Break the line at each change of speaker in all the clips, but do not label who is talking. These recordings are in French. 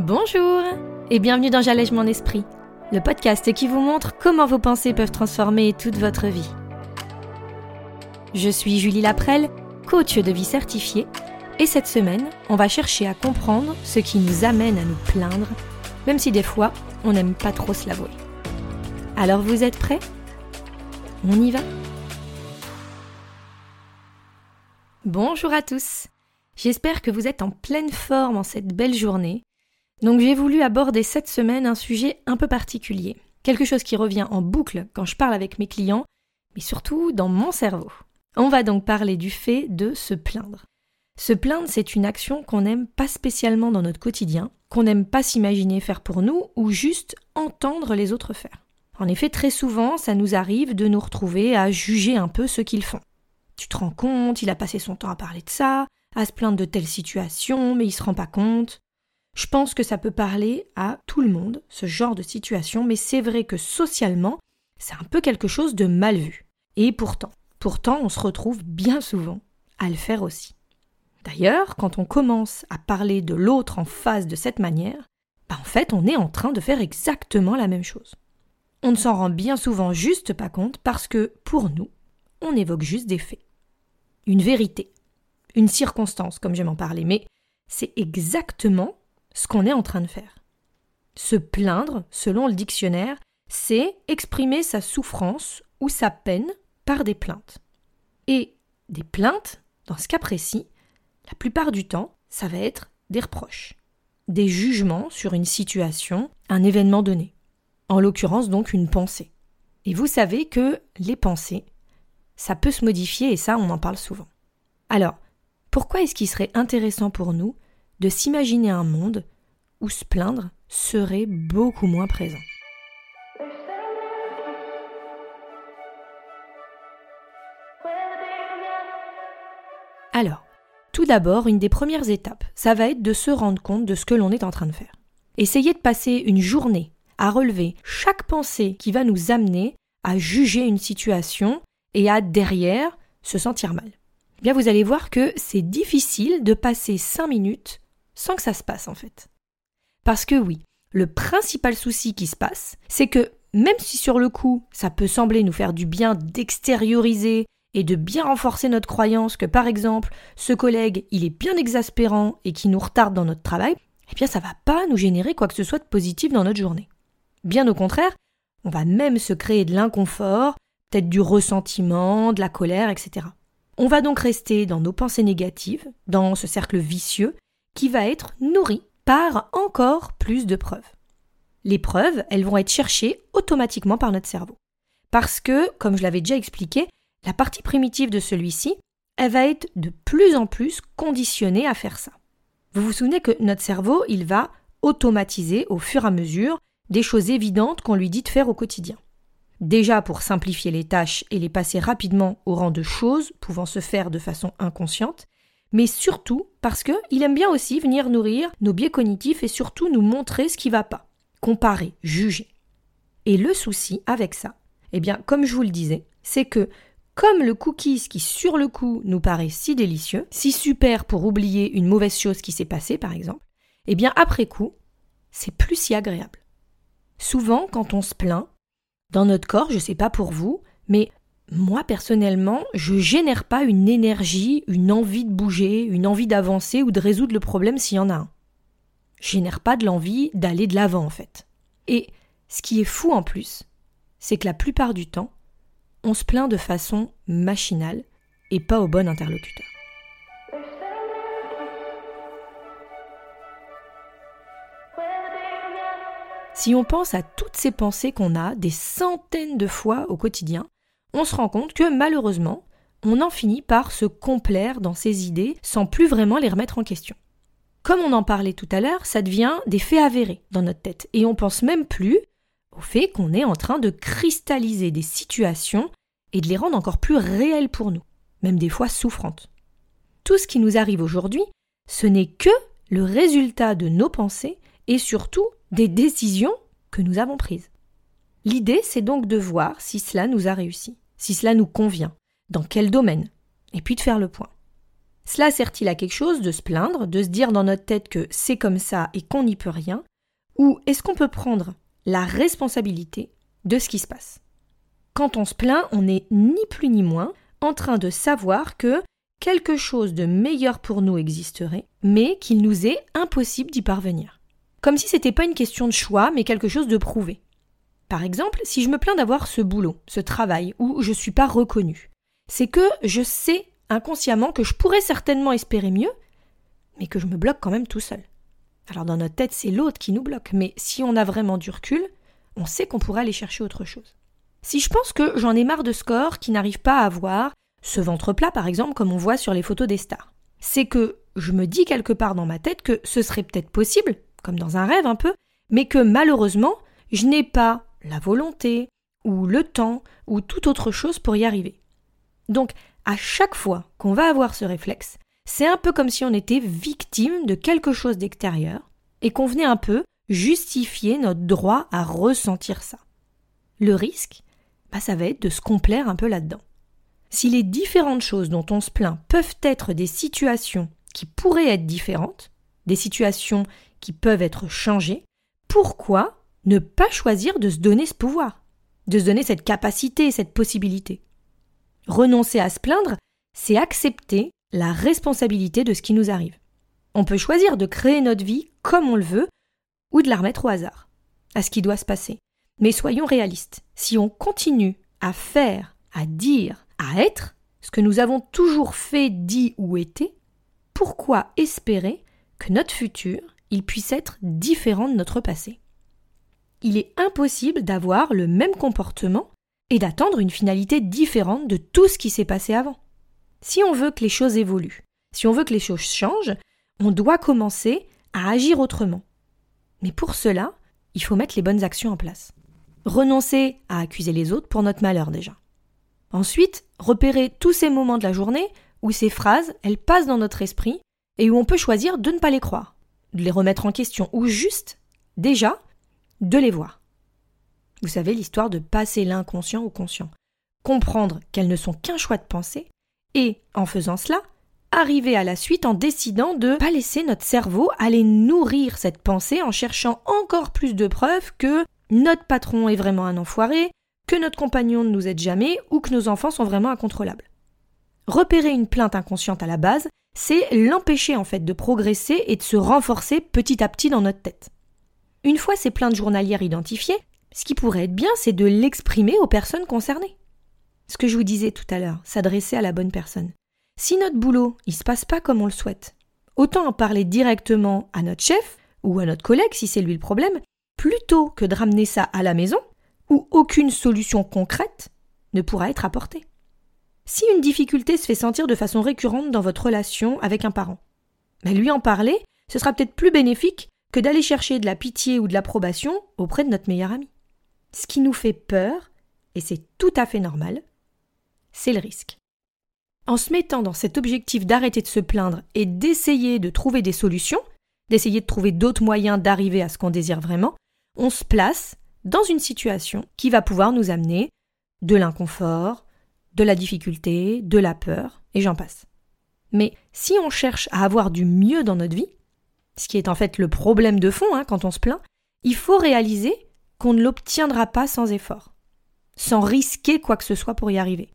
Bonjour et bienvenue dans J'allège mon esprit, le podcast qui vous montre comment vos pensées peuvent transformer toute votre vie. Je suis Julie Laprelle, coach de vie certifiée, et cette semaine, on va chercher à comprendre ce qui nous amène à nous plaindre, même si des fois, on n'aime pas trop se l'avouer. Alors vous êtes prêts? On y va? Bonjour à tous J'espère que vous êtes en pleine forme en cette belle journée donc j'ai voulu aborder cette semaine un sujet un peu particulier, quelque chose qui revient en boucle quand je parle avec mes clients, mais surtout dans mon cerveau. On va donc parler du fait de se plaindre. Se plaindre, c'est une action qu'on n'aime pas spécialement dans notre quotidien, qu'on n'aime pas s'imaginer faire pour nous ou juste entendre les autres faire. En effet, très souvent, ça nous arrive de nous retrouver à juger un peu ce qu'ils font. Tu te rends compte, il a passé son temps à parler de ça, à se plaindre de telle situation, mais il se rend pas compte. Je pense que ça peut parler à tout le monde, ce genre de situation, mais c'est vrai que socialement, c'est un peu quelque chose de mal vu. Et pourtant, pourtant, on se retrouve bien souvent à le faire aussi. D'ailleurs, quand on commence à parler de l'autre en face de cette manière, bah en fait, on est en train de faire exactement la même chose. On ne s'en rend bien souvent juste pas compte parce que, pour nous, on évoque juste des faits. Une vérité, une circonstance, comme j'aime en parler, mais c'est exactement ce qu'on est en train de faire. Se plaindre, selon le dictionnaire, c'est exprimer sa souffrance ou sa peine par des plaintes. Et des plaintes, dans ce cas précis, la plupart du temps, ça va être des reproches, des jugements sur une situation, un événement donné. En l'occurrence donc une pensée. Et vous savez que les pensées, ça peut se modifier et ça on en parle souvent. Alors, pourquoi est-ce qu'il serait intéressant pour nous de s'imaginer un monde où se plaindre serait beaucoup moins présent. Alors, tout d'abord, une des premières étapes, ça va être de se rendre compte de ce que l'on est en train de faire. Essayez de passer une journée à relever chaque pensée qui va nous amener à juger une situation et à derrière se sentir mal. Eh bien, vous allez voir que c'est difficile de passer cinq minutes sans que ça se passe en fait. Parce que oui, le principal souci qui se passe, c'est que même si sur le coup, ça peut sembler nous faire du bien d'extérioriser et de bien renforcer notre croyance que par exemple, ce collègue, il est bien exaspérant et qui nous retarde dans notre travail, eh bien ça va pas nous générer quoi que ce soit de positif dans notre journée. Bien au contraire, on va même se créer de l'inconfort, peut-être du ressentiment, de la colère, etc. On va donc rester dans nos pensées négatives, dans ce cercle vicieux, qui va être nourri par encore plus de preuves. Les preuves, elles vont être cherchées automatiquement par notre cerveau. Parce que, comme je l'avais déjà expliqué, la partie primitive de celui-ci, elle va être de plus en plus conditionnée à faire ça. Vous vous souvenez que notre cerveau, il va automatiser au fur et à mesure des choses évidentes qu'on lui dit de faire au quotidien. Déjà pour simplifier les tâches et les passer rapidement au rang de choses pouvant se faire de façon inconsciente, mais surtout parce qu'il aime bien aussi venir nourrir nos biais cognitifs et surtout nous montrer ce qui va pas, comparer, juger. Et le souci avec ça, eh bien, comme je vous le disais, c'est que comme le cookies qui sur le coup nous paraît si délicieux, si super pour oublier une mauvaise chose qui s'est passée par exemple, eh bien après coup, c'est plus si agréable. Souvent, quand on se plaint, dans notre corps, je sais pas pour vous, mais moi personnellement, je génère pas une énergie, une envie de bouger, une envie d'avancer ou de résoudre le problème s'il y en a un. Je génère pas de l'envie d'aller de l'avant en fait. Et ce qui est fou en plus, c'est que la plupart du temps, on se plaint de façon machinale et pas au bon interlocuteur. Si on pense à toutes ces pensées qu'on a des centaines de fois au quotidien, on se rend compte que malheureusement, on en finit par se complaire dans ses idées sans plus vraiment les remettre en question. Comme on en parlait tout à l'heure, ça devient des faits avérés dans notre tête et on pense même plus au fait qu'on est en train de cristalliser des situations et de les rendre encore plus réelles pour nous, même des fois souffrantes. Tout ce qui nous arrive aujourd'hui, ce n'est que le résultat de nos pensées et surtout des décisions que nous avons prises. L'idée, c'est donc de voir si cela nous a réussi si cela nous convient, dans quel domaine, et puis de faire le point. Cela sert-il à quelque chose de se plaindre, de se dire dans notre tête que c'est comme ça et qu'on n'y peut rien Ou est-ce qu'on peut prendre la responsabilité de ce qui se passe? Quand on se plaint, on n'est ni plus ni moins en train de savoir que quelque chose de meilleur pour nous existerait, mais qu'il nous est impossible d'y parvenir. Comme si c'était pas une question de choix, mais quelque chose de prouvé. Par exemple, si je me plains d'avoir ce boulot, ce travail, où je suis pas reconnue, c'est que je sais inconsciemment que je pourrais certainement espérer mieux, mais que je me bloque quand même tout seul. Alors dans notre tête, c'est l'autre qui nous bloque, mais si on a vraiment du recul, on sait qu'on pourrait aller chercher autre chose. Si je pense que j'en ai marre de score qui n'arrive pas à avoir ce ventre plat par exemple comme on voit sur les photos des stars, c'est que je me dis quelque part dans ma tête que ce serait peut-être possible, comme dans un rêve un peu, mais que malheureusement, je n'ai pas la volonté, ou le temps, ou toute autre chose pour y arriver. Donc, à chaque fois qu'on va avoir ce réflexe, c'est un peu comme si on était victime de quelque chose d'extérieur et qu'on venait un peu justifier notre droit à ressentir ça. Le risque, bah, ça va être de se complaire un peu là-dedans. Si les différentes choses dont on se plaint peuvent être des situations qui pourraient être différentes, des situations qui peuvent être changées, pourquoi ne pas choisir de se donner ce pouvoir, de se donner cette capacité, cette possibilité Renoncer à se plaindre, c'est accepter la responsabilité de ce qui nous arrive. On peut choisir de créer notre vie comme on le veut ou de la remettre au hasard, à ce qui doit se passer. Mais soyons réalistes, si on continue à faire, à dire, à être ce que nous avons toujours fait, dit ou été, pourquoi espérer que notre futur, il puisse être différent de notre passé? Il est impossible d'avoir le même comportement et d'attendre une finalité différente de tout ce qui s'est passé avant. Si on veut que les choses évoluent, si on veut que les choses changent, on doit commencer à agir autrement. Mais pour cela, il faut mettre les bonnes actions en place. Renoncer à accuser les autres pour notre malheur déjà. Ensuite, repérer tous ces moments de la journée où ces phrases, elles passent dans notre esprit et où on peut choisir de ne pas les croire, de les remettre en question ou juste, déjà, de les voir. Vous savez l'histoire de passer l'inconscient au conscient, comprendre qu'elles ne sont qu'un choix de pensée et, en faisant cela, arriver à la suite en décidant de ne pas laisser notre cerveau aller nourrir cette pensée en cherchant encore plus de preuves que notre patron est vraiment un enfoiré, que notre compagnon ne nous aide jamais ou que nos enfants sont vraiment incontrôlables. Repérer une plainte inconsciente à la base, c'est l'empêcher en fait de progresser et de se renforcer petit à petit dans notre tête. Une fois ces plaintes journalières identifiées, ce qui pourrait être bien, c'est de l'exprimer aux personnes concernées. Ce que je vous disais tout à l'heure, s'adresser à la bonne personne. Si notre boulot, il se passe pas comme on le souhaite, autant en parler directement à notre chef ou à notre collègue si c'est lui le problème, plutôt que de ramener ça à la maison où aucune solution concrète ne pourra être apportée. Si une difficulté se fait sentir de façon récurrente dans votre relation avec un parent, mais lui en parler, ce sera peut-être plus bénéfique que d'aller chercher de la pitié ou de l'approbation auprès de notre meilleur ami. Ce qui nous fait peur, et c'est tout à fait normal, c'est le risque. En se mettant dans cet objectif d'arrêter de se plaindre et d'essayer de trouver des solutions, d'essayer de trouver d'autres moyens d'arriver à ce qu'on désire vraiment, on se place dans une situation qui va pouvoir nous amener de l'inconfort, de la difficulté, de la peur, et j'en passe. Mais si on cherche à avoir du mieux dans notre vie, ce qui est en fait le problème de fond hein, quand on se plaint, il faut réaliser qu'on ne l'obtiendra pas sans effort, sans risquer quoi que ce soit pour y arriver.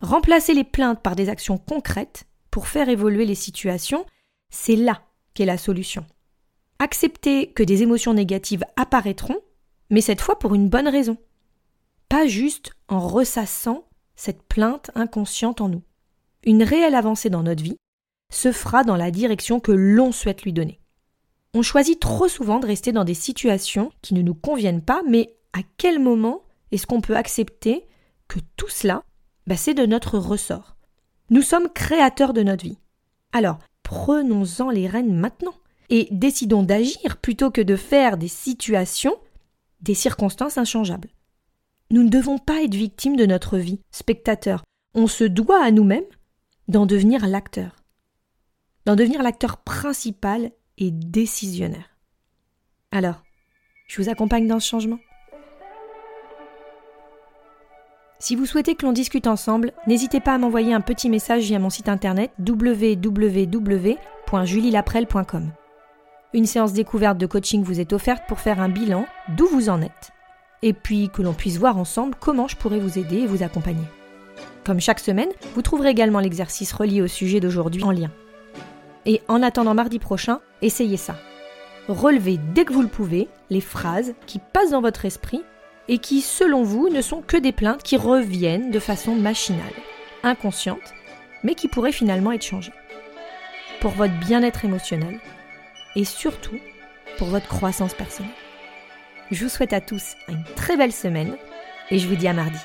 Remplacer les plaintes par des actions concrètes pour faire évoluer les situations, c'est là qu'est la solution. Accepter que des émotions négatives apparaîtront, mais cette fois pour une bonne raison. Pas juste en ressassant cette plainte inconsciente en nous. Une réelle avancée dans notre vie se fera dans la direction que l'on souhaite lui donner. On choisit trop souvent de rester dans des situations qui ne nous conviennent pas, mais à quel moment est-ce qu'on peut accepter que tout cela bah, c'est de notre ressort? Nous sommes créateurs de notre vie. Alors, prenons-en les rênes maintenant et décidons d'agir plutôt que de faire des situations des circonstances inchangeables. Nous ne devons pas être victimes de notre vie, spectateurs. On se doit à nous-mêmes d'en devenir l'acteur. D'en devenir l'acteur principal et décisionnaire. Alors, je vous accompagne dans ce changement Si vous souhaitez que l'on discute ensemble, n'hésitez pas à m'envoyer un petit message via mon site internet www.julielaprel.com. Une séance découverte de coaching vous est offerte pour faire un bilan d'où vous en êtes, et puis que l'on puisse voir ensemble comment je pourrais vous aider et vous accompagner. Comme chaque semaine, vous trouverez également l'exercice relié au sujet d'aujourd'hui en lien. Et en attendant mardi prochain, essayez ça. Relevez dès que vous le pouvez les phrases qui passent dans votre esprit et qui, selon vous, ne sont que des plaintes qui reviennent de façon machinale, inconsciente, mais qui pourraient finalement être changées. Pour votre bien-être émotionnel et surtout pour votre croissance personnelle. Je vous souhaite à tous une très belle semaine et je vous dis à mardi.